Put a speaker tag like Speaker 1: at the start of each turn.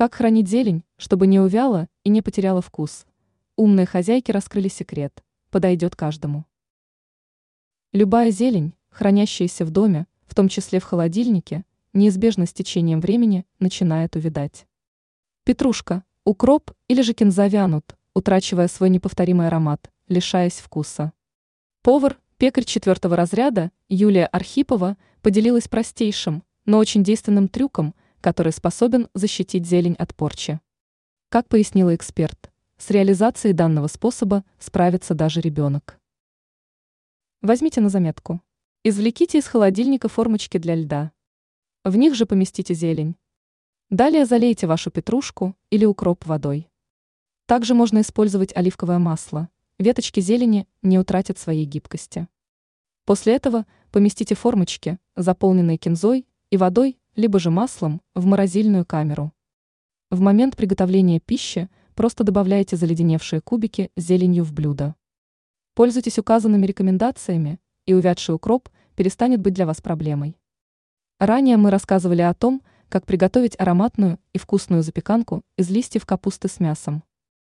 Speaker 1: Как хранить зелень, чтобы не увяла и не потеряла вкус? Умные хозяйки раскрыли секрет. Подойдет каждому. Любая зелень, хранящаяся в доме, в том числе в холодильнике, неизбежно с течением времени начинает увядать. Петрушка, укроп или же кинза вянут, утрачивая свой неповторимый аромат, лишаясь вкуса. Повар, пекарь четвертого разряда Юлия Архипова поделилась простейшим, но очень действенным трюком, который способен защитить зелень от порчи. Как пояснила эксперт, с реализацией данного способа справится даже ребенок. Возьмите на заметку. Извлеките из холодильника формочки для льда. В них же поместите зелень. Далее залейте вашу петрушку или укроп водой. Также можно использовать оливковое масло. Веточки зелени не утратят своей гибкости. После этого поместите формочки, заполненные кинзой и водой, либо же маслом, в морозильную камеру. В момент приготовления пищи просто добавляйте заледеневшие кубики с зеленью в блюдо. Пользуйтесь указанными рекомендациями, и увядший укроп перестанет быть для вас проблемой. Ранее мы рассказывали о том, как приготовить ароматную и вкусную запеканку из листьев капусты с мясом.